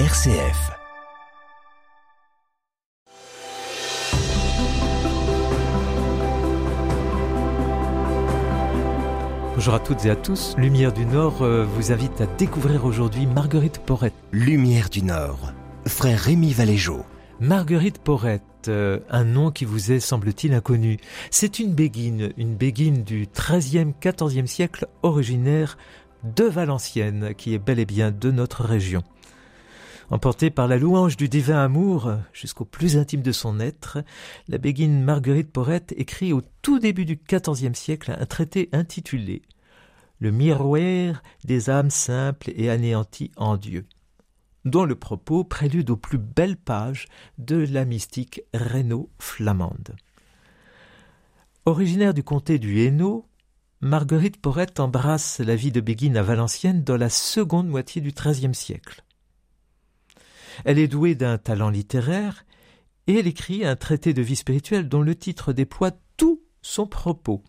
RCF. Bonjour à toutes et à tous. Lumière du Nord euh, vous invite à découvrir aujourd'hui Marguerite Porrette. Lumière du Nord. Frère Rémi Valéjo. Marguerite Porrette, euh, un nom qui vous est, semble-t-il, inconnu. C'est une béguine, une béguine du XIIIe, XIVe siècle, originaire de Valenciennes, qui est bel et bien de notre région. Emportée par la louange du divin amour jusqu'au plus intime de son être, la béguine Marguerite Porrette écrit au tout début du XIVe siècle un traité intitulé Le miroir des âmes simples et anéanties en Dieu dont le propos prélude aux plus belles pages de la mystique Renaud flamande. Originaire du comté du Hainaut, Marguerite Porrette embrasse la vie de Béguine à Valenciennes dans la seconde moitié du XIIIe siècle. Elle est douée d'un talent littéraire et elle écrit un traité de vie spirituelle dont le titre déploie tout son propos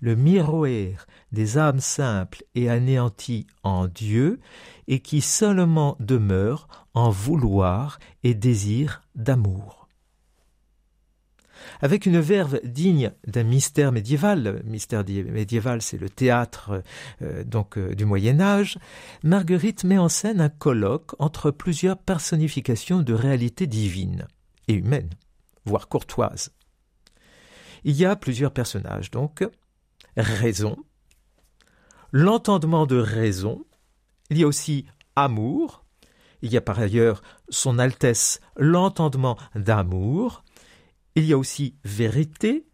le miroir des âmes simples et anéanties en Dieu, et qui seulement demeure en vouloir et désir d'amour. Avec une verve digne d'un mystère médiéval, mystère médiéval c'est le théâtre euh, donc euh, du Moyen Âge, Marguerite met en scène un colloque entre plusieurs personnifications de réalité divine et humaine, voire courtoise. Il y a plusieurs personnages donc, raison, l'entendement de raison, il y a aussi amour, il y a par ailleurs son Altesse l'entendement d'amour, il y a aussi vérité,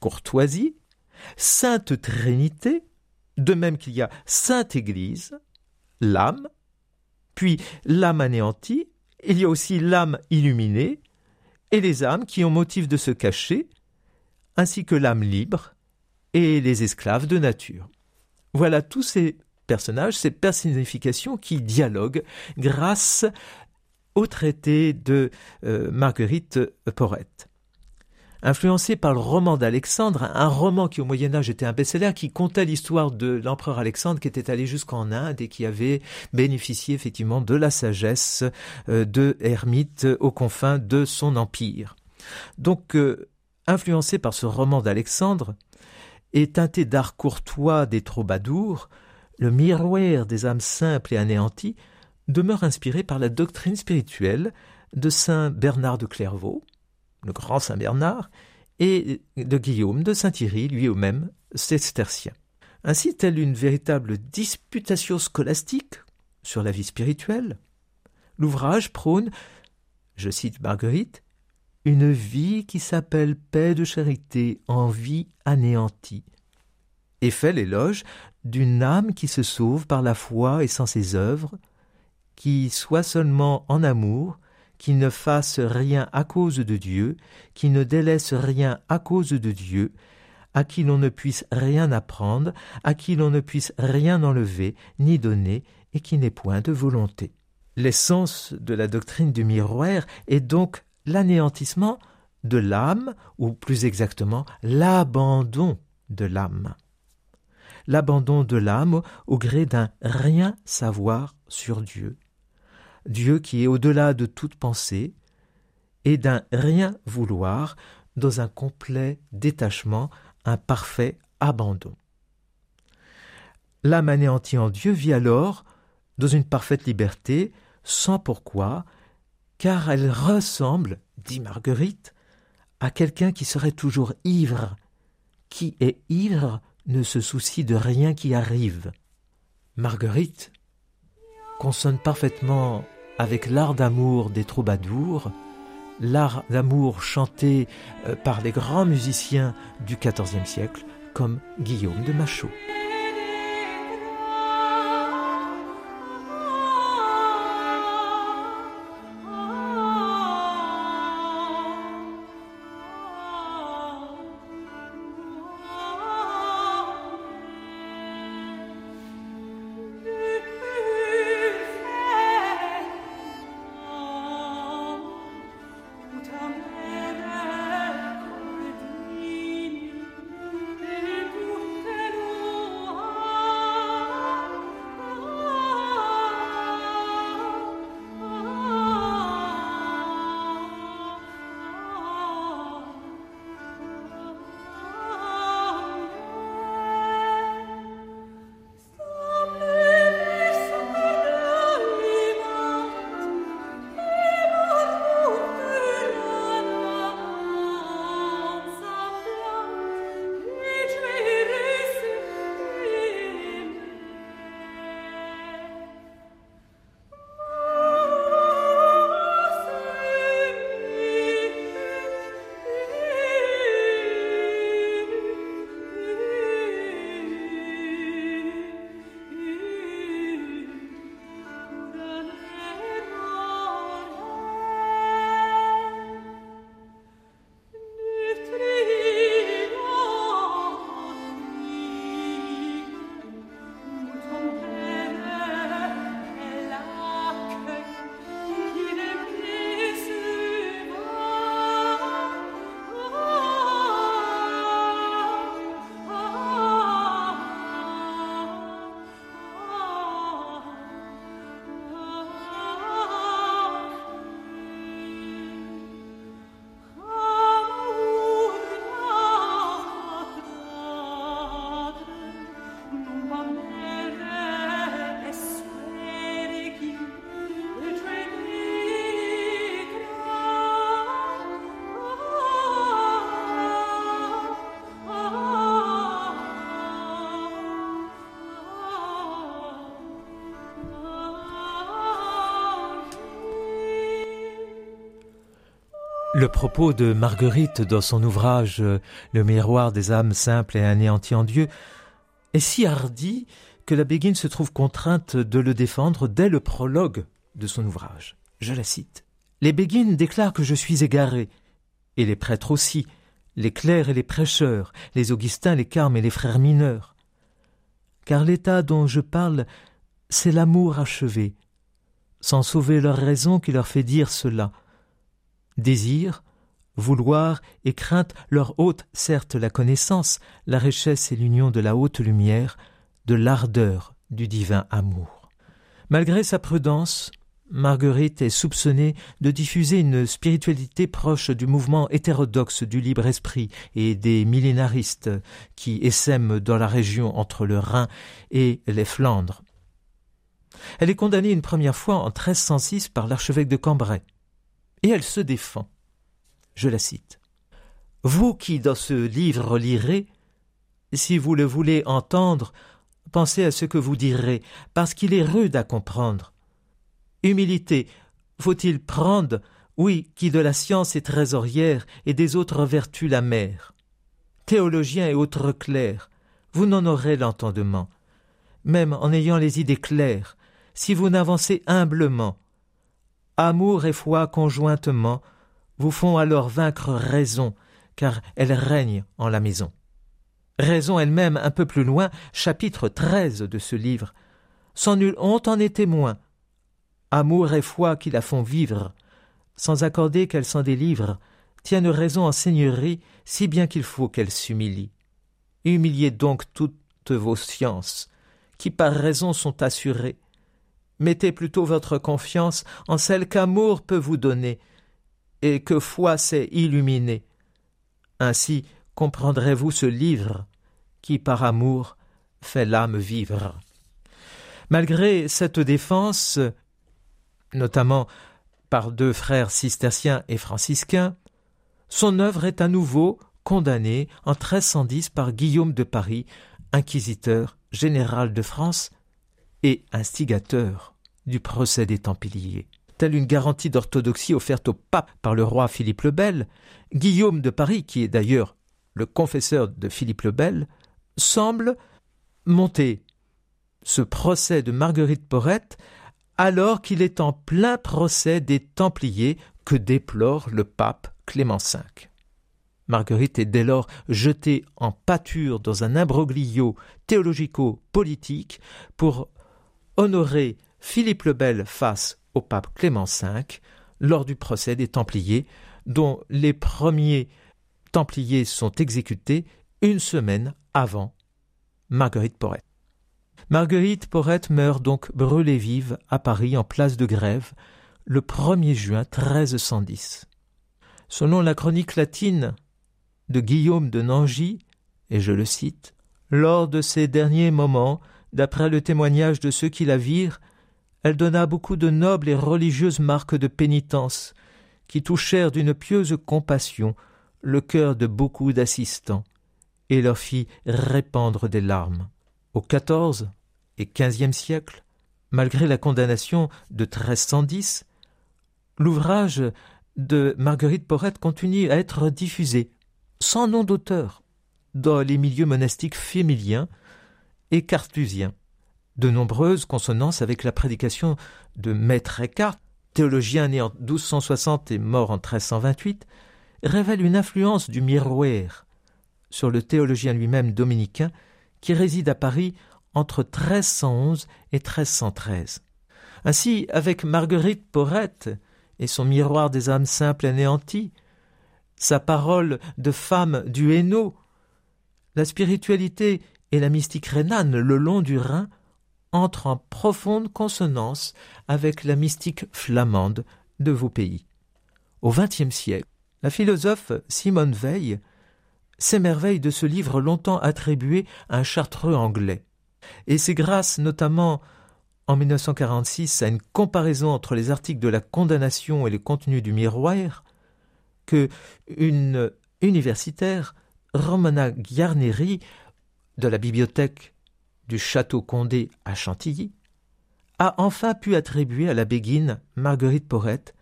courtoisie, sainte Trinité, de même qu'il y a sainte Église, l'âme, puis l'âme anéantie, il y a aussi l'âme illuminée, et les âmes qui ont motif de se cacher, ainsi que l'âme libre, et les esclaves de nature. Voilà tous ces personnages, ces personnifications qui dialoguent grâce au traité de euh, Marguerite Porrette. Influencé par le roman d'Alexandre, un roman qui au Moyen Âge était un best-seller, qui contait l'histoire de l'empereur Alexandre qui était allé jusqu'en Inde et qui avait bénéficié effectivement de la sagesse euh, de Hermite aux confins de son empire. Donc, euh, influencé par ce roman d'Alexandre, et teinté d'art courtois des troubadours, le miroir des âmes simples et anéanties demeure inspiré par la doctrine spirituelle de saint Bernard de Clairvaux, le grand saint Bernard, et de Guillaume de Saint-Thierry, lui-même cistercien. Ainsi, telle une véritable disputation scolastique sur la vie spirituelle, l'ouvrage prône, je cite Marguerite, une vie qui s'appelle paix de charité en vie anéantie, et fait l'éloge d'une âme qui se sauve par la foi et sans ses œuvres, qui soit seulement en amour, qui ne fasse rien à cause de Dieu, qui ne délaisse rien à cause de Dieu, à qui l'on ne puisse rien apprendre, à qui l'on ne puisse rien enlever, ni donner, et qui n'ait point de volonté. L'essence de la doctrine du miroir est donc l'anéantissement de l'âme, ou plus exactement l'abandon de l'âme. L'abandon de l'âme au gré d'un rien savoir sur Dieu. Dieu qui est au-delà de toute pensée, et d'un rien vouloir dans un complet détachement, un parfait abandon. L'âme anéantie en Dieu vit alors dans une parfaite liberté, sans pourquoi, car elle ressemble, dit Marguerite, à quelqu'un qui serait toujours ivre. Qui est ivre ne se soucie de rien qui arrive. Marguerite consonne parfaitement avec l'art d'amour des troubadours, l'art d'amour chanté euh, par les grands musiciens du XIVe siècle, comme Guillaume de Machaut. Le propos de Marguerite dans son ouvrage Le miroir des âmes simples et anéanties en Dieu est si hardi que la Béguine se trouve contrainte de le défendre dès le prologue de son ouvrage. Je la cite. Les Béguines déclarent que je suis égaré, et les prêtres aussi, les clercs et les prêcheurs, les augustins, les carmes et les frères mineurs. Car l'état dont je parle, c'est l'amour achevé, sans sauver leur raison qui leur fait dire cela Désir, vouloir et crainte leur ôtent certes la connaissance, la richesse et l'union de la haute lumière, de l'ardeur du divin amour. Malgré sa prudence, Marguerite est soupçonnée de diffuser une spiritualité proche du mouvement hétérodoxe du libre esprit et des millénaristes qui essaiment dans la région entre le Rhin et les Flandres. Elle est condamnée une première fois en 1306 par l'archevêque de Cambrai et elle se défend. Je la cite. Vous qui dans ce livre lirez, si vous le voulez entendre, pensez à ce que vous direz, parce qu'il est rude à comprendre. Humilité, faut-il prendre, oui, qui de la science est trésorière et des autres vertus la mère. Théologiens et autres clercs, vous n'en aurez l'entendement. Même en ayant les idées claires, si vous n'avancez humblement, amour et foi conjointement vous font alors vaincre raison, car elle règne en la maison. Raison elle-même un peu plus loin, chapitre treize de ce livre. Sans nulle honte en est témoin. Amour et foi qui la font vivre, sans accorder qu'elle s'en délivre, tiennent raison en seigneurie, si bien qu'il faut qu'elle s'humilie. Humiliez donc toutes vos sciences, qui par raison sont assurées, Mettez plutôt votre confiance en celle qu'amour peut vous donner, et que foi sait illuminer. Ainsi comprendrez-vous ce livre qui, par amour, fait l'âme vivre. Malgré cette défense, notamment par deux frères cisterciens et franciscains, son œuvre est à nouveau condamnée en 1310 par Guillaume de Paris, inquisiteur général de France et instigateur du procès des Templiers. Telle une garantie d'orthodoxie offerte au pape par le roi Philippe le Bel, Guillaume de Paris, qui est d'ailleurs le confesseur de Philippe le Bel, semble monter ce procès de Marguerite Porrette alors qu'il est en plein procès des Templiers que déplore le pape Clément V. Marguerite est dès lors jetée en pâture dans un imbroglio théologico-politique pour honorer Philippe le Bel face au pape Clément V lors du procès des Templiers, dont les premiers Templiers sont exécutés une semaine avant Marguerite Porrette. Marguerite Porrette meurt donc brûlée vive à Paris en place de grève le 1er juin 1310. Selon la chronique latine de Guillaume de Nangy, et je le cite, Lors de ces derniers moments, D'après le témoignage de ceux qui la virent, elle donna beaucoup de nobles et religieuses marques de pénitence, qui touchèrent d'une pieuse compassion le cœur de beaucoup d'assistants, et leur fit répandre des larmes. Au XIV et XVe siècle, malgré la condamnation de 1310, l'ouvrage de Marguerite Porrette continue à être diffusé, sans nom d'auteur, dans les milieux monastiques fémiliens, et cartusien. De nombreuses consonances avec la prédication de Maître Eckhart, théologien né en 1260 et mort en 1328, révèlent une influence du miroir sur le théologien lui-même dominicain qui réside à Paris entre 1311 et 1313. Ainsi, avec Marguerite Porrette et son miroir des âmes simples anéanties, sa parole de femme du Hainaut, la spiritualité et la mystique rhénane le long du Rhin entre en profonde consonance avec la mystique flamande de vos pays. Au XXe siècle, la philosophe Simone Veil s'émerveille de ce livre longtemps attribué à un chartreux anglais. Et c'est grâce notamment en 1946 à une comparaison entre les articles de la condamnation et le contenu du miroir que une universitaire, Romana Guarneri, de la bibliothèque du château Condé à Chantilly, a enfin pu attribuer à la béguine Marguerite Porrette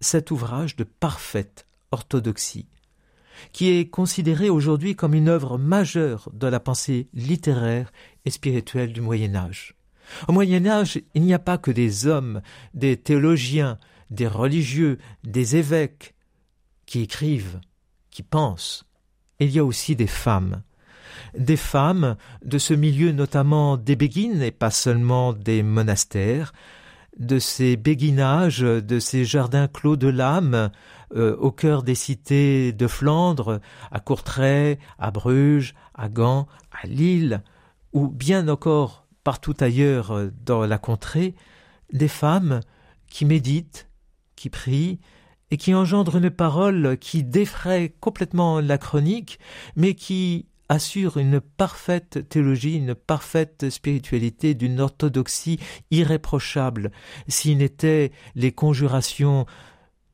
cet ouvrage de parfaite orthodoxie, qui est considérée aujourd'hui comme une œuvre majeure de la pensée littéraire et spirituelle du Moyen Âge. Au Moyen Âge, il n'y a pas que des hommes, des théologiens, des religieux, des évêques qui écrivent, qui pensent. Il y a aussi des femmes. Des femmes de ce milieu notamment des béguines et pas seulement des monastères, de ces béguinages, de ces jardins clos de l'âme, euh, au cœur des cités de Flandre, à Courtrai, à Bruges, à Gand, à Lille, ou bien encore partout ailleurs euh, dans la contrée, des femmes qui méditent, qui prient, et qui engendrent une parole qui défraie complètement la chronique, mais qui assure une parfaite théologie, une parfaite spiritualité d'une orthodoxie irréprochable, s'il n'était les conjurations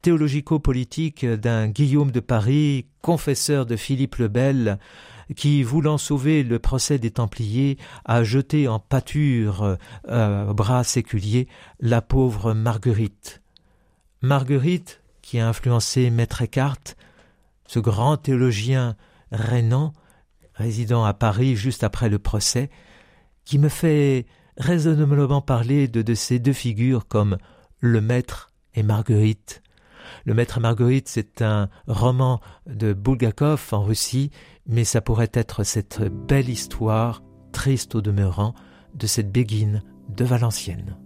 théologico-politiques d'un Guillaume de Paris, confesseur de Philippe le Bel, qui, voulant sauver le procès des Templiers, a jeté en pâture euh, bras séculier la pauvre Marguerite. Marguerite, qui a influencé Maître Eckhart, ce grand théologien rénan, résidant à Paris juste après le procès, qui me fait raisonnablement parler de, de ces deux figures comme le maître et Marguerite. Le maître et Marguerite, c'est un roman de Bulgakov en Russie, mais ça pourrait être cette belle histoire, triste au demeurant, de cette béguine de Valenciennes.